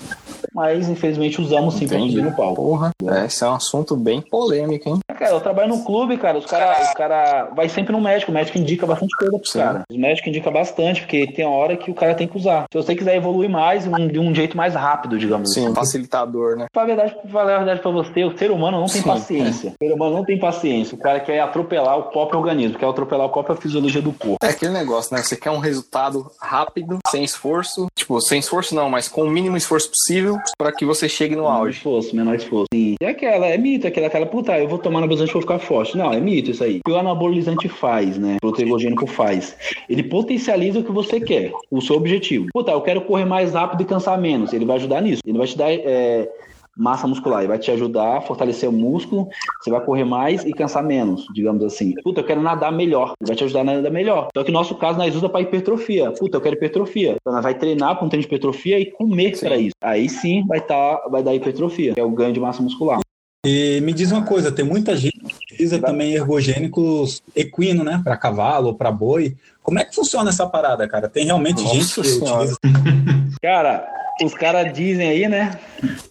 mas infelizmente usamos sim pra subir no palco. Porra, é, esse é um assunto bem polêmico, hein? Cara, eu trabalho no clube, cara, os caras cara vai sempre no médico, o médico indica bastante coisa pros caras. Os médicos indicam bastante, porque tem a hora que o cara tem que usar. Se você quiser evoluir mais, um, de um jeito mais rápido, digamos sim, assim. facilitador, né? Pra verdade, pra falar a verdade pra você, o ser humano não tem sim, paciência. É. O ser humano não tem paciência. O cara quer atropelar o próprio organismo, quer atropelar a própria fisiologia do corpo. É aquele negócio, né? Você quer um resultado rápido, sem esforço. Tipo, sem esforço não, mas com o mínimo esforço possível para que você chegue no auge. Esforço, menor esforço. E é aquela, é mito, aquela, aquela, puta, eu vou tomar anabolizante e vou ficar forte. Não, é mito isso aí. O que o anabolizante faz, né? O proteogênico faz. Ele potencializa o que você quer, o seu objetivo. Puta, eu quero correr mais rápido e cansar menos. Ele vai ajudar nisso. Ele vai te dar. É, massa muscular e vai te ajudar a fortalecer o músculo, você vai correr mais e cansar menos, digamos assim. Puta, eu quero nadar melhor, vai te ajudar a nadar melhor. Só que no nosso caso, nós usa para hipertrofia. Puta, eu quero hipertrofia. Então, nós vai treinar para um treino de hipertrofia e comer para isso. Aí sim vai, tá, vai dar hipertrofia, que é o ganho de massa muscular. E me diz uma coisa, tem muita gente que utiliza também ergogênicos equino, né, para cavalo ou para boi. Como é que funciona essa parada, cara? Tem realmente Nossa gente que senhora. utiliza (laughs) Cara, os caras dizem aí, né,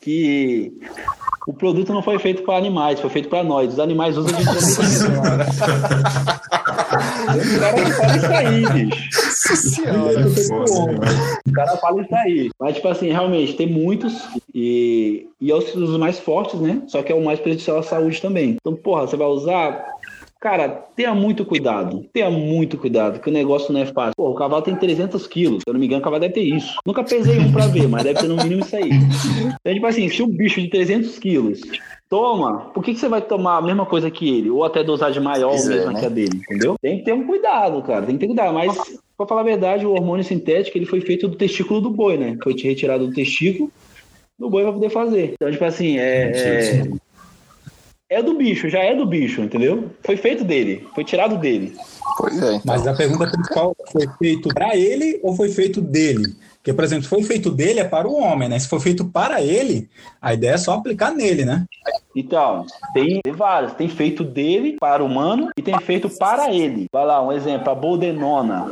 que o produto não foi feito para animais, foi feito para nós. Os animais usam de senhora. O cara fala isso aí, bicho. Nossa senhora. O cara fala isso aí. Mas, tipo assim, realmente, tem muitos e, e é os mais fortes, né? Só que é o mais prejudicial à saúde também. Então, porra, você vai usar Cara, tenha muito cuidado. Tenha muito cuidado, que o negócio não é fácil. Pô, o cavalo tem 300 quilos. Se eu não me engano, o cavalo deve ter isso. Nunca pesei um pra ver, mas deve ter no mínimo isso aí. Então, tipo assim, se um bicho de 300 quilos toma, por que, que você vai tomar a mesma coisa que ele? Ou até dosagem maior é, mesmo né? que a dele, entendeu? Tem que ter um cuidado, cara. Tem que ter cuidado. Mas, pra falar a verdade, o hormônio sintético ele foi feito do testículo do boi, né? Foi retirado do testículo do boi pra poder fazer. Então, tipo assim, é, é, é do bicho, já é do bicho, entendeu? Foi feito dele, foi tirado dele. Pois é. então. Mas a pergunta principal foi feito para ele ou foi feito dele? Porque, por exemplo, se foi feito dele é para o homem, né? Se for feito para ele, a ideia é só aplicar nele, né? Então, tem, vários. Tem feito dele para o humano e tem feito para ele. Vai lá, um exemplo, a Boldenona.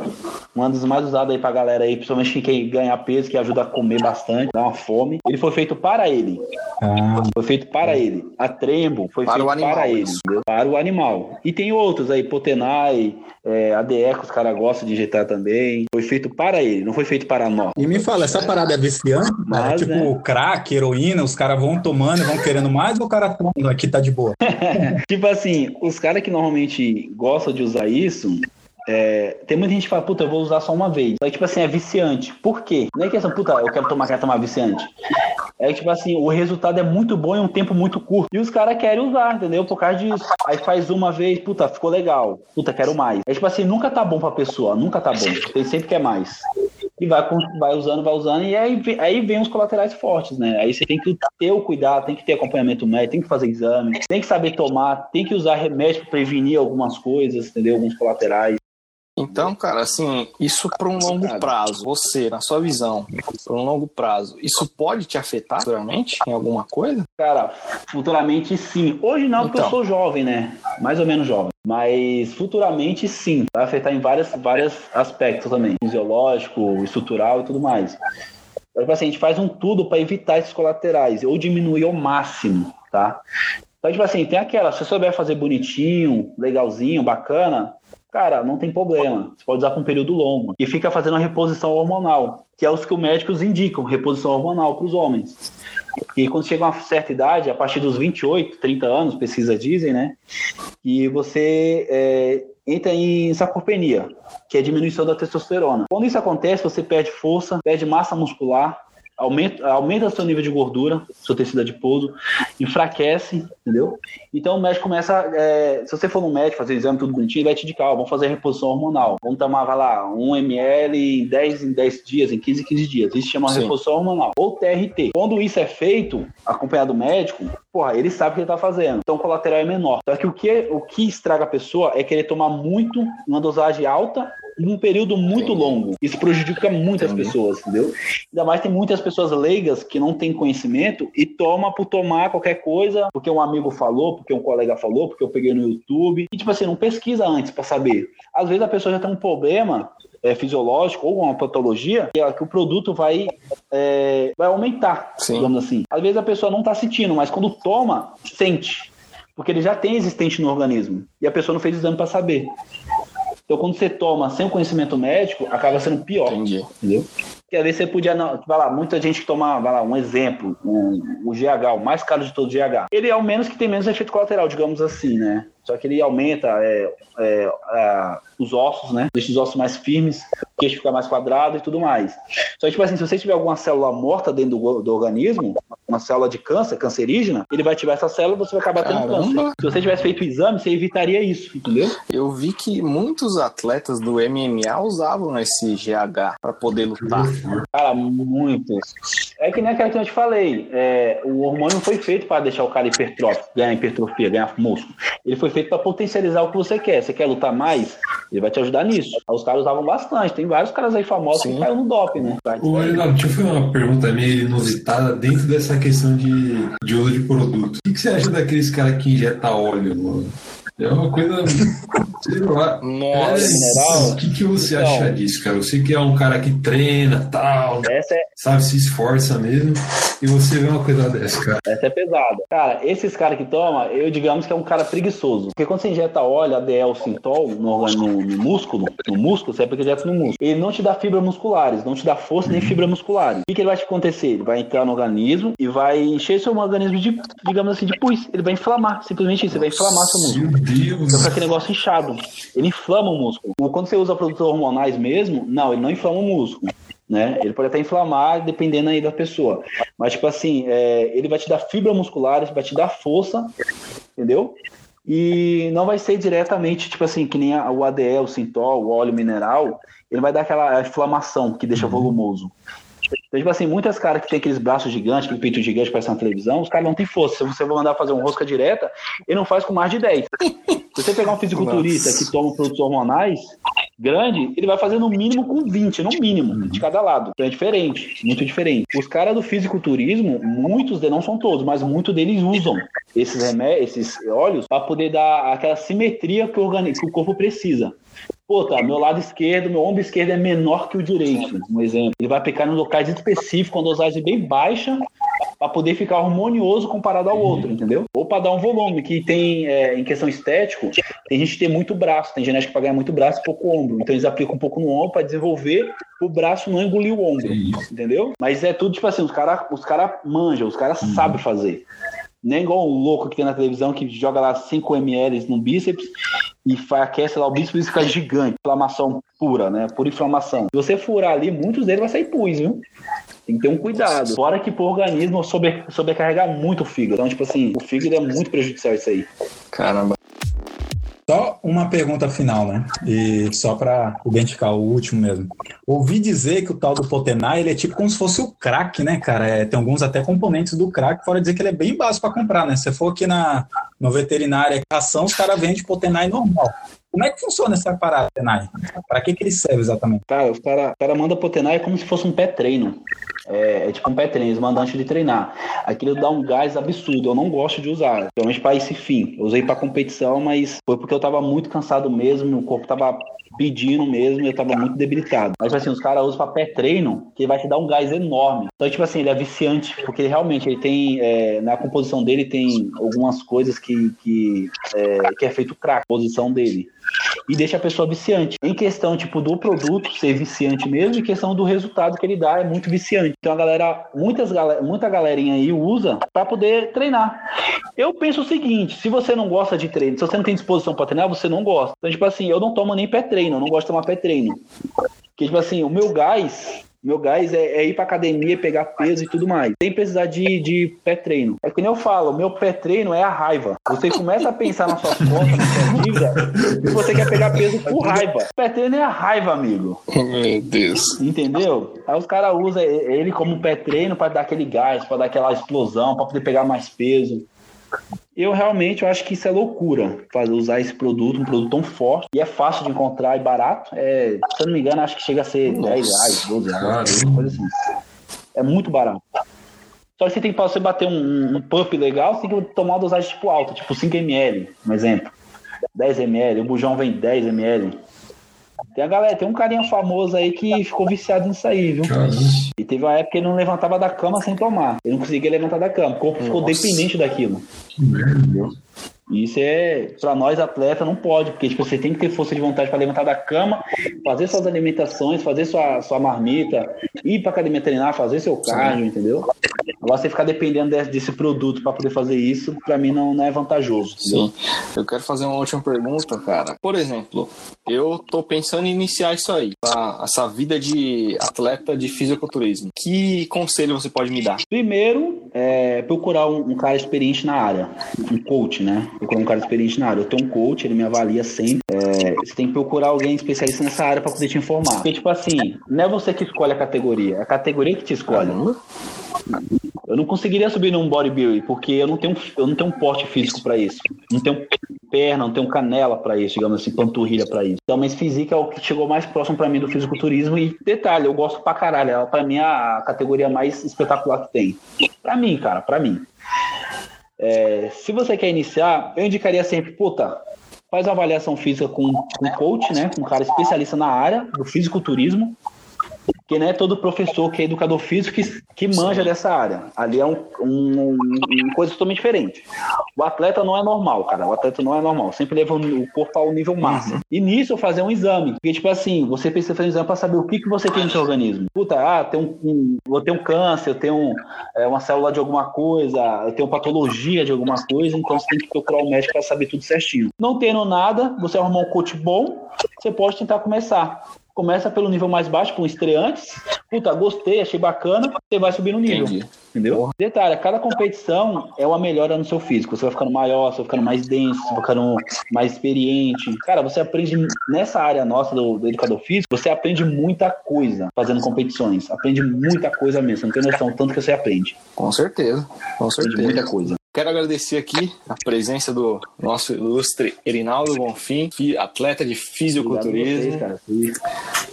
Um dos mais usados aí pra galera aí, principalmente quem quer ganhar peso, que ajuda a comer bastante, dá uma fome. Ele foi feito para ele. Ah, Foi feito para ele. A Trembo foi Para feito o animal, para ele. entendeu? Para o animal. E tem outros aí, Potenai, é, ADE, que os caras gostam de injetar também. Foi feito para ele, não foi feito para nós. E me fala, essa parada é viciante? Mas, tipo né? crack, heroína, os caras vão tomando e vão querendo mais ou o cara toma aqui tá de boa? (laughs) Tipo assim, os caras que normalmente gostam de usar isso, é, tem muita gente que fala, puta, eu vou usar só uma vez. Só que, tipo assim, é viciante. Por quê? Não é questão, puta, eu quero tomar, quero tomar viciante. É que, tipo assim, o resultado é muito bom em um tempo muito curto. E os caras querem usar, entendeu? Por causa disso. Aí faz uma vez, puta, ficou legal. Puta, quero mais. É tipo assim, nunca tá bom pra pessoa, nunca tá bom. Tem sempre quer mais. E vai, vai usando, vai usando, e aí, aí vem os colaterais fortes, né? Aí você tem que ter o cuidado, tem que ter acompanhamento médico, tem que fazer exame, tem que saber tomar, tem que usar remédio para prevenir algumas coisas, entendeu? Alguns colaterais. Então, cara, assim, isso para um longo prazo, você, na sua visão, para um longo prazo, isso pode te afetar futuramente em alguma coisa? Cara, futuramente sim. Hoje não, porque Então. eu sou jovem, né? Mais ou menos jovem. Mas futuramente sim. Vai afetar em vários vários aspectos também. Fisiológico, estrutural e tudo mais. Então, tipo assim, a gente faz um tudo para evitar esses colaterais ou diminuir ao máximo, tá? Então, tipo assim, tem aquela, se você souber fazer bonitinho, legalzinho, bacana, cara, não tem problema. Você pode usar por um período longo. E fica fazendo a reposição hormonal, que é os que os médicos indicam, reposição hormonal para os homens. E quando chega a uma certa idade, a partir dos 28, 30 anos, pesquisas dizem, né? Que você é, entra em sarcopenia, que é a diminuição da testosterona. Quando isso acontece, você perde força, perde massa muscular, aumenta, aumenta seu nível de gordura, seu tecido adiposo, enfraquece, entendeu? Então o médico começa, é, se você for no médico fazer exame tudo bonitinho, ele vai te indicar, ó, vamos fazer reposição hormonal. Vamos tomar, vai lá, 1 ml em 10 em 10 dias, em 15 em 15 dias. Isso chama Sim. reposição hormonal. Ou TRT. Quando isso é feito, acompanhado do médico, porra, ele sabe o que ele tá fazendo. Então o colateral é menor. Só que o que, o que estraga a pessoa é querer tomar muito, uma dosagem alta, num período muito longo. Isso prejudica muitas Entendi. pessoas, entendeu? Ainda mais tem muitas pessoas leigas que não têm conhecimento e toma por tomar qualquer coisa, porque um amigo falou, porque um colega falou, porque eu peguei no YouTube. E tipo assim, não pesquisa antes pra saber. Às vezes a pessoa já tem um problema é, fisiológico ou uma patologia que, que o produto vai, é, vai aumentar, Sim. digamos assim. Às vezes a pessoa não tá sentindo, mas quando toma, sente. Porque ele já tem existente no organismo. E a pessoa não fez exame pra saber. Então, quando você toma sem o conhecimento médico, acaba sendo pior. Entendi. Entendeu? Porque vezes você podia. Vai lá, muita gente que toma, vai lá, um exemplo, o, o GH, o mais caro de todos, o GH. Ele é o menos que tem menos efeito colateral, digamos assim, né? Só que ele aumenta é, é, a- os ossos, né? Deixa os ossos mais firmes, o queixo fica mais quadrado e tudo mais. Só que, tipo assim, se você tiver alguma célula morta dentro do, do organismo, uma célula de câncer, cancerígena, ele vai ativar essa célula e você vai acabar tendo Caramba. câncer. Se você tivesse feito o exame, você evitaria isso, entendeu? Eu vi que muitos atletas do MMA usavam esse GH para poder lutar. Cara, muitos. É que nem aquela que eu te falei. é, o hormônio foi feito para deixar o cara hipertrófico, ganhar hipertrofia, ganhar músculo. Ele foi feito para potencializar o que você quer. Você quer lutar mais? Ele vai te ajudar nisso. Os caras usavam bastante. Tem vários caras aí famosos Sim. que caíram no doping, né? Ô, Reinaldo, deixa eu fazer uma pergunta meio inusitada dentro dessa questão de, de uso de produto. O que, que você acha daqueles caras que injetam óleo no, É uma coisa. Sei lá. Nossa. É? O que, que você Então. acha disso, cara? Você que é um cara que treina tal, Essa é, sabe, se esforça mesmo, e você vê uma coisa dessa, cara. essa é pesada. Cara, esses caras que tomam, eu digamos que é um cara preguiçoso. Porque quando você injeta óleo, ADL, Sintol no, no, no músculo, no músculo, você é porque injeta no músculo. Ele não te dá fibras musculares, não te dá força nem fibras musculares. O que, que ele vai te acontecer? Ele vai entrar no organismo e vai encher seu organismo de, digamos assim, de pus. Ele vai inflamar, simplesmente isso. Ele vai inflamar seu músculo. Deus. Fica aquele negócio inchado. Ele inflama o músculo. Quando você usa produtos hormonais mesmo, não, ele não inflama o músculo. Né? Ele pode até inflamar, dependendo aí da pessoa. Mas, tipo assim, é, ele vai te dar fibra musculares, vai te dar força, entendeu? E não vai ser diretamente, tipo assim, que nem a- o ADE, o Sintol, o óleo mineral, ele vai dar aquela inflamação que deixa volumoso. Então, tipo assim, muitas caras que tem aqueles braços gigantes, aquele peito gigante que parece na televisão, os caras não têm força. Se você for mandar fazer um rosca direta, ele não faz com mais de 10. Se você pegar um fisiculturista Nossa. que toma produtos hormonais grande, ele vai fazer no mínimo com 20, no mínimo, de cada lado. Então é diferente, muito diferente. Os caras do fisiculturismo, muitos deles, não são todos, mas muitos deles usam esses remédios, esses óleos, para poder dar aquela simetria que o, organi- que o corpo precisa. Pô, tá, meu lado esquerdo, meu ombro esquerdo é menor que o direito, um exemplo. Ele vai aplicar em locais específicos, com dosagem bem baixa, para poder ficar harmonioso comparado ao outro, entendeu? Ou para dar um volume, que tem, é, em questão estético, tem gente que tem muito braço, tem genética para ganhar muito braço e pouco ombro. Então eles aplicam um pouco no ombro para desenvolver o braço não engolir o ombro, entendeu? Mas é tudo tipo assim, os caras os cara manjam, os caras sabem fazer. Nem igual um louco que tem na televisão que joga lá 5 ml no bíceps e aquece lá o bíceps e fica gigante. Inflamação pura, né? Pura inflamação. Se você furar ali, muitos deles vai sair pus, viu? Tem que ter um cuidado. Fora que pro organismo sobre, sobrecarregar muito o fígado. Então, tipo assim, o fígado é muito prejudicial isso aí. Caramba. Só uma pergunta final, né? E só para identificar o último mesmo. Ouvi dizer que o tal do Potenai, ele é tipo como se fosse o crack, né, cara? É, tem alguns até componentes do crack, fora dizer que ele é bem básico para comprar, né? Se você for aqui na no veterinária ração, os caras vendem Potenai normal. Como é que funciona essa parada, Potenai? Para que, que ele serve exatamente? Cara, o cara, o cara manda pro Tenai como se fosse um pé treino. É, é tipo um pé treino, eles mandam antes de treinar. Aquilo dá um gás absurdo. Eu não gosto de usar, realmente para esse fim. Eu usei para competição, mas foi porque eu tava muito cansado mesmo, o corpo tava pedindo mesmo, eu tava muito debilitado. Mas assim, os caras usam para pé treino, que vai te dar um gás enorme. Então, tipo assim, ele é viciante, porque realmente ele tem, é, na composição dele tem algumas coisas que, que, é, que é feito crack, a composição dele e deixa a pessoa viciante. Em questão, tipo, do produto ser viciante mesmo, e questão do resultado que ele dá é muito viciante. Então a galera, muitas muita galerinha aí usa para poder treinar. Eu penso o seguinte, se você não gosta de treino, se você não tem disposição para treinar, você não gosta. Então, tipo assim, eu não tomo nem pré-treino, eu não gosto de tomar pré-treino. Porque, tipo assim, o meu gás, meu gás é, é ir pra academia, pegar peso e tudo mais. Sem precisar de, de pré-treino. É que nem eu falo, meu pré-treino é a raiva. Você começa a pensar nas suas contas, na sua dívida, e você quer pegar peso por raiva. Pré-treino é a raiva, amigo. Meu Deus. Entendeu? Aí os caras usam ele como pré-treino pra dar aquele gás, pra dar aquela explosão, pra poder pegar mais peso. Eu realmente eu acho que isso é loucura, fazer, usar esse produto, um produto tão forte, e é fácil de encontrar e barato. É, se eu não me engano, acho que chega a ser 10 reais, 12 reais, coisa assim. É muito barato. Só que você tem que, pra você bater um, um pump legal, você tem que tomar uma dosagem tipo alta, tipo 5ml, um exemplo. 10ml, o bujão vem 10ml. Tem a galera, tem um carinha famoso aí que ficou viciado nisso aí, viu? Caramba. E teve uma época que ele não levantava da cama sem tomar. Ele não conseguia levantar da cama. O corpo ficou Nossa. dependente daquilo. Que merda. E isso é, pra nós atletas, não pode, porque tipo, você tem que ter força de vontade para levantar da cama, fazer suas alimentações, fazer sua, sua marmita, ir pra academia treinar, fazer seu cardio, entendeu? Agora você ficar dependendo desse, desse produto para poder fazer isso, pra mim não, não é vantajoso. entendeu? Sim. Eu quero fazer uma última pergunta, cara. Por exemplo, eu tô pensando em iniciar isso aí, tá? essa vida de atleta de fisiculturismo. Que conselho você pode me dar? Primeiro, é procurar um, um cara experiente na área, um coach, né? Procurar um cara experiente na área. Eu tenho um coach, ele me avalia sempre. É, você tem que procurar alguém especialista nessa área para poder te informar. Porque, tipo assim, não é você que escolhe a categoria, é a categoria que te escolhe. Eu não conseguiria subir num bodybuilding, porque eu não tenho, eu não tenho um porte físico para isso. Não tenho perna, não tenho canela para isso, digamos assim, panturrilha para isso. Então, mas física é o que chegou mais próximo para mim do fisiculturismo. E detalhe, eu gosto pra caralho. Ela, pra mim, é a categoria mais espetacular que tem. Pra mim, cara, pra mim. É, se você quer iniciar, eu indicaria sempre, puta, faz uma avaliação física com um coach, né? Com um cara especialista na área do fisiculturismo. Porque não é todo professor que é educador físico que, que manja dessa área. Ali é um, um, uma coisa totalmente diferente. O atleta não é normal, cara. O atleta não é normal. Sempre leva o corpo ao nível máximo. E nisso eu fazer um exame. Porque, tipo assim, você precisa fazer um exame para saber o que, que você tem no seu organismo. Puta, ah, tem um, um, eu tenho um câncer, eu tenho é, uma célula de alguma coisa, eu tenho patologia de alguma coisa, então você tem que procurar o um médico para saber tudo certinho. Não tendo nada, você arrumar um coach bom, você pode tentar começar. Começa pelo nível mais baixo, com estreantes. Puta, gostei, achei bacana. Você vai subir no nível. Entendi. Entendeu? Porra. Detalhe, cada competição é uma melhora no seu físico. Você vai ficando maior, você vai ficando mais denso, você vai ficando mais experiente. Cara, você aprende nessa área nossa do, do educador físico, você aprende muita coisa fazendo competições. Aprende muita coisa mesmo. Você não tem noção tanto que você aprende. Com certeza. Com certeza. Aprende muita coisa. Quero agradecer aqui a presença do nosso ilustre Erinaldo Bonfim, atleta de fisiculturismo.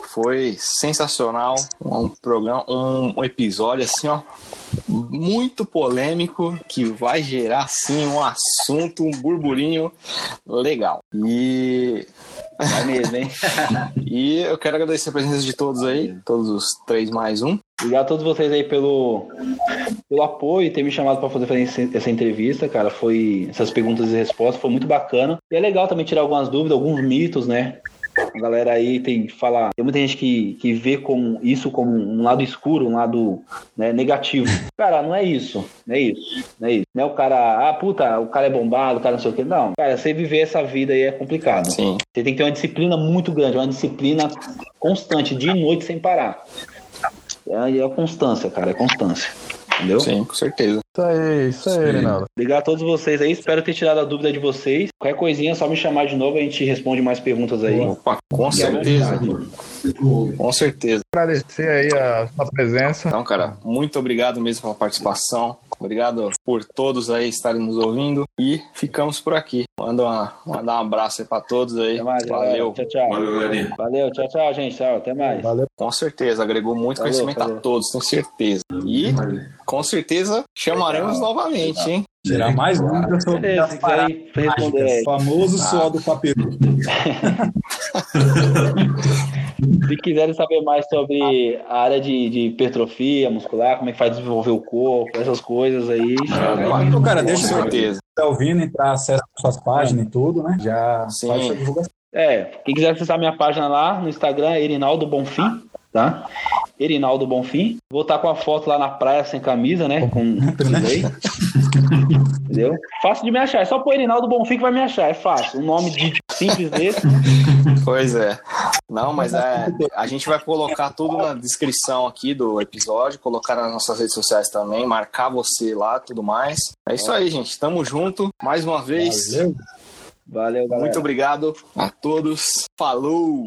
Foi sensacional, um programa, um, um episódio assim, ó, muito polêmico que vai gerar sim um assunto, um burburinho legal. E é mesmo, hein? (laughs) e eu quero agradecer a presença de todos aí, todos os três mais um. Obrigado a todos vocês aí pelo, pelo apoio e ter me chamado para fazer essa entrevista, cara. Foi essas perguntas e respostas, foi muito bacana. E é legal também tirar algumas dúvidas, alguns mitos, né? A galera aí tem que falar. Tem muita gente que, que vê como, isso como um lado escuro, um lado né, negativo. Cara, não é isso. Não é isso. Não é isso. Não é o cara, ah, puta, o cara é bombado, o cara não sei o quê. Não. Cara, você viver essa vida aí é complicado. Sim. Você tem que ter uma disciplina muito grande, uma disciplina constante, dia e noite sem parar. É, é constância, cara, é constância. Entendeu? Sim, com certeza. Isso aí, isso aí, Reinaldo. Obrigado a todos vocês aí. Espero ter tirado a dúvida de vocês. Qualquer coisinha, é só me chamar de novo, a gente responde mais perguntas aí. Opa, com certeza. Com certeza. Agradecer aí a sua presença. Então, cara, muito obrigado mesmo pela participação. Obrigado por todos aí estarem nos ouvindo. E ficamos por aqui. Manda, uma, mandar um abraço aí pra todos aí. Mais, Valeu. Tchau, tchau. Valeu, Valeu, tchau, tchau, gente. Tchau, até mais. Valeu. Com certeza, agregou muito Valeu, conhecimento valeu. a todos, tenho certeza. E com certeza chamaremos novamente, hein? Tirar mais dúvidas sobre Beleza, as paradas famoso suor do paperu. (laughs) (laughs) Se quiserem saber mais sobre a área de, de hipertrofia muscular, como é que faz desenvolver o corpo, essas coisas aí, aí. Então, cara, deixa certeza. tá ouvindo, entrar, acessa suas páginas e tudo, né? Já Sim. faz sua divulgação. É, quem quiser acessar minha página lá no Instagram é Erinaldo Bonfim, tá? Erinaldo Bonfim. Vou estar com a foto lá na praia sem camisa, né? Com (laughs) delay. Entendeu? Fácil de me achar. É só pôr Erinaldo Bonfim que vai me achar. É fácil. Um nome de simples desse. (laughs) Pois é. Não, mas é, a gente vai colocar tudo na descrição aqui do episódio, colocar nas nossas redes sociais também, marcar você lá tudo mais. É isso aí, gente. Tamo junto. Mais uma vez. Valeu. Valeu, galera. Muito obrigado a todos. Falou!